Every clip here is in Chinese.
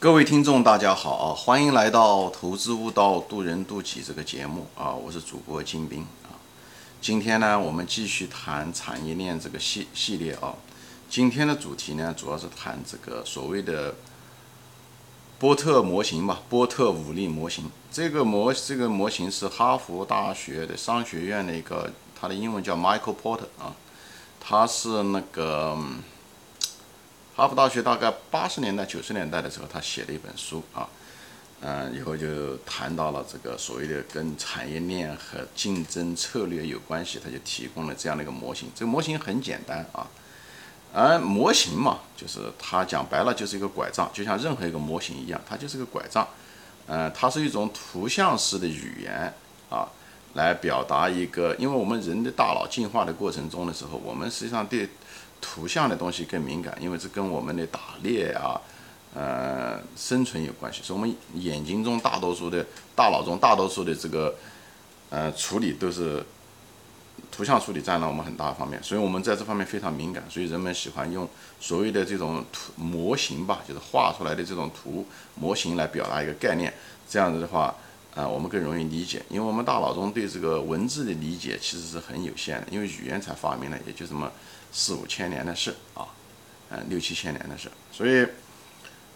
各位听众，大家好啊！欢迎来到《投资悟道，渡人渡己》这个节目啊！我是主播金兵啊。今天呢，我们继续谈产业链这个系系列啊。今天的主题呢，主要是谈这个所谓的波特模型吧，波特五力模型。这个模这个模型是哈佛大学的商学院的一个，它的英文叫 Michael Porter 啊。他是那个。哈佛大学大概八十年代、九十年代的时候，他写了一本书啊，嗯，以后就谈到了这个所谓的跟产业链和竞争策略有关系，他就提供了这样的一个模型。这个模型很简单啊，而模型嘛，就是它讲白了就是一个拐杖，就像任何一个模型一样，它就是个拐杖。嗯，它是一种图像式的语言啊，来表达一个，因为我们人的大脑进化的过程中的时候，我们实际上对。图像的东西更敏感，因为这跟我们的打猎啊，呃，生存有关系。所以，我们眼睛中大多数的、大脑中大多数的这个，呃，处理都是图像处理占了我们很大方面。所以我们在这方面非常敏感。所以人们喜欢用所谓的这种图模型吧，就是画出来的这种图模型来表达一个概念。这样子的话，啊，我们更容易理解。因为我们大脑中对这个文字的理解其实是很有限的，因为语言才发明了，也就这么。四五千年的事啊，嗯，六七千年的事，所以，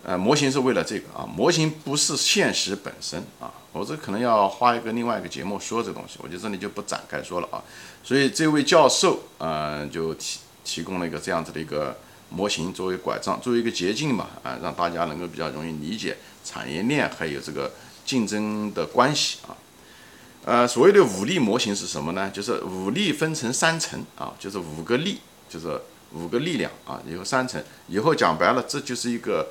呃，模型是为了这个啊，模型不是现实本身啊，我这可能要花一个另外一个节目说这东西，我就这里就不展开说了啊。所以这位教授呃就提提供了一个这样子的一个模型作为拐杖，作为一个捷径嘛啊，让大家能够比较容易理解产业链还有这个竞争的关系啊。呃，所谓的五力模型是什么呢？就是五力分成三层啊，就是五个力。就是五个力量啊，以后三层，以后讲白了，这就是一个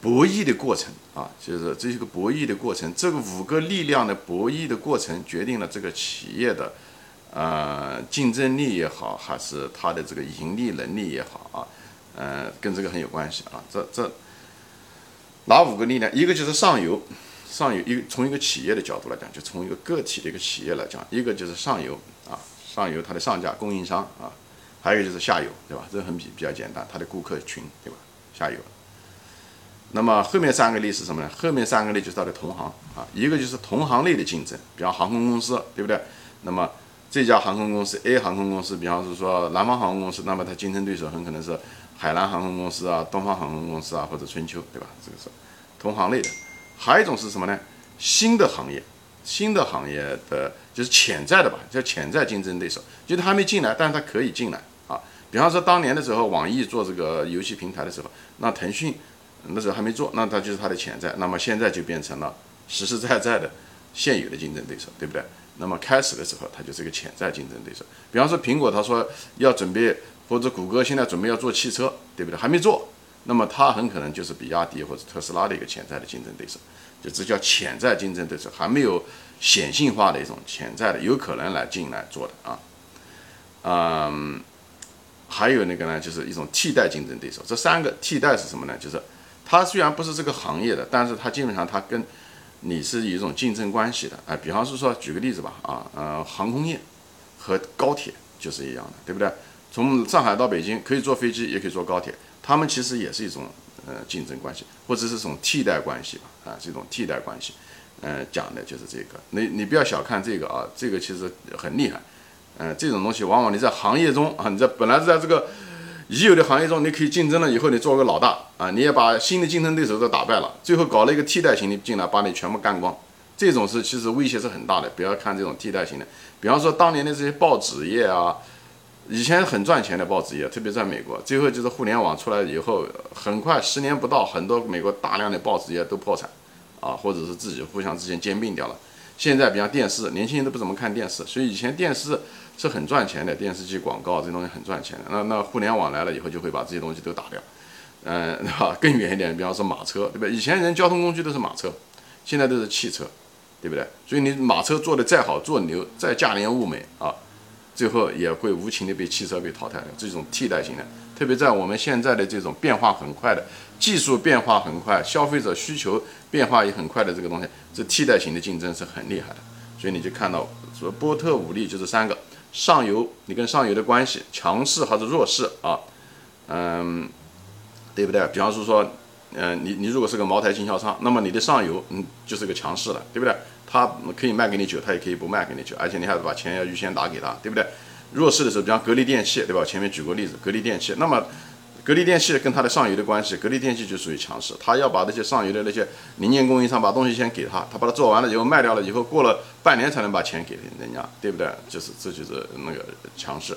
博弈的过程啊，就是这是个博弈的过程。这个五个力量的博弈的过程，决定了这个企业的呃竞争力也好，还是它的这个盈利能力也好啊，呃，跟这个很有关系啊。这这哪五个力量？一个就是上游，上游一个从一个企业的角度来讲，就从一个个体的一个企业来讲，一个就是上游啊，上游它的上家供应商啊。还有就是下游，对吧？这很比比较简单，它的顾客群，对吧？下游。那么后面三个例是什么呢？后面三个例就是它的同行啊，一个就是同行类的竞争，比方航空公司，对不对？那么这家航空公司 A 航空公司，比方是说南方航空公司，那么它竞争对手很可能是海南航空公司啊、东方航空公司啊或者春秋，对吧？这个是同行类的。还有一种是什么呢？新的行业。新的行业的就是潜在的吧，叫潜在竞争对手，就是还没进来，但是他可以进来啊。比方说当年的时候，网易做这个游戏平台的时候，那腾讯那时候还没做，那它就是它的潜在。那么现在就变成了实实在在的现有的竞争对手，对不对？那么开始的时候，它就是一个潜在竞争对手。比方说苹果，他说要准备，或者谷歌现在准备要做汽车，对不对？还没做，那么它很可能就是比亚迪或者特斯拉的一个潜在的竞争对手。就这叫潜在竞争对手，还没有显性化的一种潜在的，有可能来进来做的啊，嗯，还有那个呢，就是一种替代竞争对手。这三个替代是什么呢？就是它虽然不是这个行业的，但是它基本上它跟你是一种竞争关系的。哎，比方是说，举个例子吧，啊，呃，航空业和高铁就是一样的，对不对？从上海到北京可以坐飞机，也可以坐高铁，他们其实也是一种。呃，竞争关系，或者是一种替代关系吧，啊，这种替代关系，嗯，讲的就是这个。你你不要小看这个啊，这个其实很厉害。嗯，这种东西往往你在行业中啊，你在本来是在这个已有的行业中，你可以竞争了以后，你做个老大啊，你也把新的竞争对手都打败了，最后搞了一个替代型的进来，把你全部干光。这种是其实威胁是很大的。不要看这种替代型的，比方说当年的这些报纸业啊。以前很赚钱的报纸业，特别在美国，最后就是互联网出来以后，很快十年不到，很多美国大量的报纸业都破产，啊，或者是自己互相之间兼并掉了。现在比方电视，年轻人都不怎么看电视，所以以前电视是很赚钱的，电视机广告这些东西很赚钱的。那那互联网来了以后，就会把这些东西都打掉，嗯，对吧？更远一点，比方说马车，对吧？以前人交通工具都是马车，现在都是汽车，对不对？所以你马车做的再好，做牛，再价廉物美啊。最后也会无情的被汽车被淘汰的。这种替代型的，特别在我们现在的这种变化很快的技术变化很快，消费者需求变化也很快的这个东西，这替代型的竞争是很厉害的。所以你就看到说波特五力就是三个上游，你跟上游的关系强势还是弱势啊？嗯，对不对？比方说说呃，你你如果是个茅台经销商，那么你的上游嗯就是个强势的，对不对？他可以卖给你酒，他也可以不卖给你酒，而且你还要把钱要预先打给他，对不对？弱势的时候，比方格力电器，对吧？前面举过例子，格力电器，那么格力电器跟它的上游的关系，格力电器就属于强势，他要把那些上游的那些零件供应商把东西先给他，他把它做完了以后卖掉了以后，过了半年才能把钱给人家，对不对？就是这就是那个强势。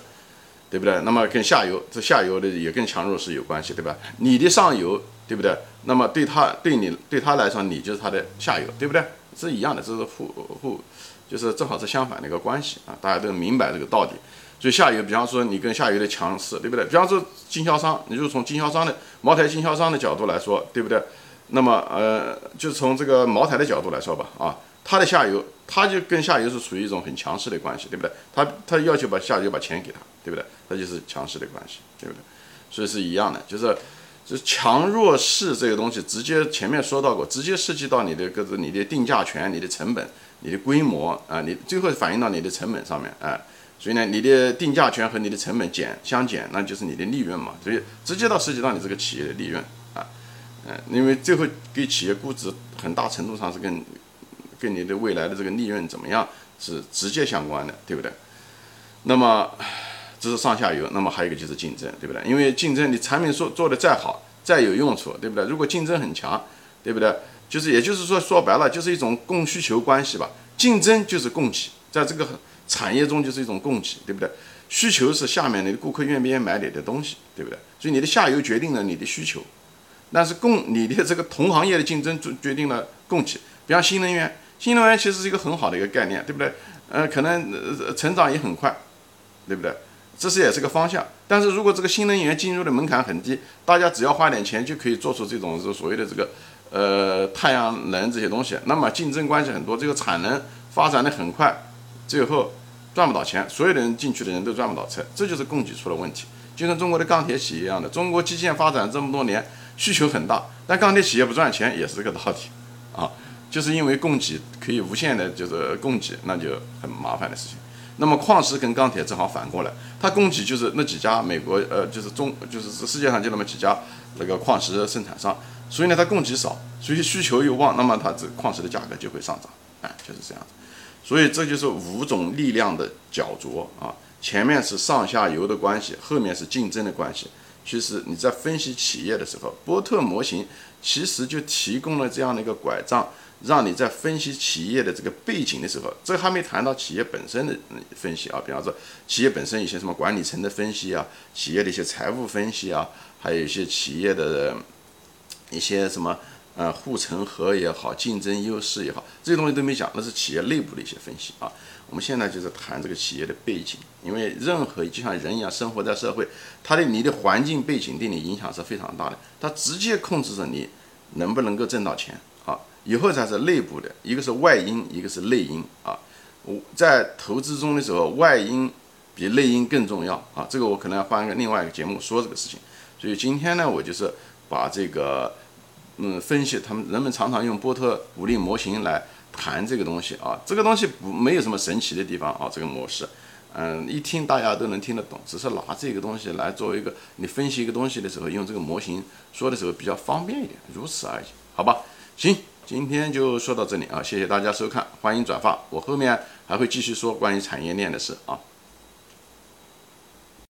对不对？那么跟下游，这下游的也跟强弱势有关系，对吧？你的上游，对不对？那么对他对你对他来说，你就是他的下游，对不对？是一样的，这是互互，就是正好是相反的一个关系啊！大家都明白这个道理。所以下游，比方说你跟下游的强势，对不对？比方说经销商，你就从经销商的茅台经销商的角度来说，对不对？那么呃，就从这个茅台的角度来说吧，啊。他的下游，他就跟下游是处于一种很强势的关系，对不对？他他要求把下游把钱给他，对不对？他就是强势的关系，对不对？所以是一样的，就是就强弱势这个东西，直接前面说到过，直接涉及到你的各自你的定价权、你的成本、你的规模啊，你最后反映到你的成本上面啊。所以呢，你的定价权和你的成本减相减，那就是你的利润嘛。所以直接到涉及到你这个企业的利润啊，嗯，因为最后给企业估值很大程度上是跟。跟你的未来的这个利润怎么样是直接相关的，对不对？那么这是上下游，那么还有一个就是竞争，对不对？因为竞争，你产品做做的再好，再有用处，对不对？如果竞争很强，对不对？就是也就是说，说白了就是一种供需求关系吧。竞争就是供给，在这个产业中就是一种供给，对不对？需求是下面的顾客愿不愿意买你的东西，对不对？所以你的下游决定了你的需求，但是供你的这个同行业的竞争决决定了供给，比方新能源。新能源其实是一个很好的一个概念，对不对？呃，可能呃成长也很快，对不对？这是也是个方向。但是如果这个新能源进入的门槛很低，大家只要花点钱就可以做出这种是所谓的这个呃太阳能这些东西，那么竞争关系很多，这个产能发展的很快，最后赚不到钱，所有的人进去的人都赚不到钱，这就是供给出了问题。就跟中国的钢铁企业一样的，中国基建发展这么多年，需求很大，但钢铁企业不赚钱也是这个道理啊。就是因为供给可以无限的，就是供给，那就很麻烦的事情。那么矿石跟钢铁正好反过来，它供给就是那几家美国，呃，就是中，就是世界上就那么几家那个矿石生产商，所以呢，它供给少，所以需求又旺，那么它这矿石的价格就会上涨，哎，就是这样子。所以这就是五种力量的角逐啊，前面是上下游的关系，后面是竞争的关系。其实你在分析企业的时候，波特模型其实就提供了这样的一个拐杖。让你在分析企业的这个背景的时候，这还没谈到企业本身的分析啊，比方说企业本身一些什么管理层的分析啊，企业的一些财务分析啊，还有一些企业的一些什么呃护城河也好，竞争优势也好，这些东西都没讲，那是企业内部的一些分析啊。我们现在就是谈这个企业的背景，因为任何就像人一样生活在社会，它的你的环境背景对你影响是非常大的，它直接控制着你能不能够挣到钱。以后才是内部的，一个是外因，一个是内因啊。我在投资中的时候，外因比内因更重要啊。这个我可能要换一个另外一个节目说这个事情。所以今天呢，我就是把这个嗯分析，他们人们常常用波特五力模型来谈这个东西啊。这个东西不没有什么神奇的地方啊，这个模式，嗯，一听大家都能听得懂，只是拿这个东西来作为一个你分析一个东西的时候，用这个模型说的时候比较方便一点，如此而已，好吧？行。今天就说到这里啊，谢谢大家收看，欢迎转发，我后面还会继续说关于产业链的事啊。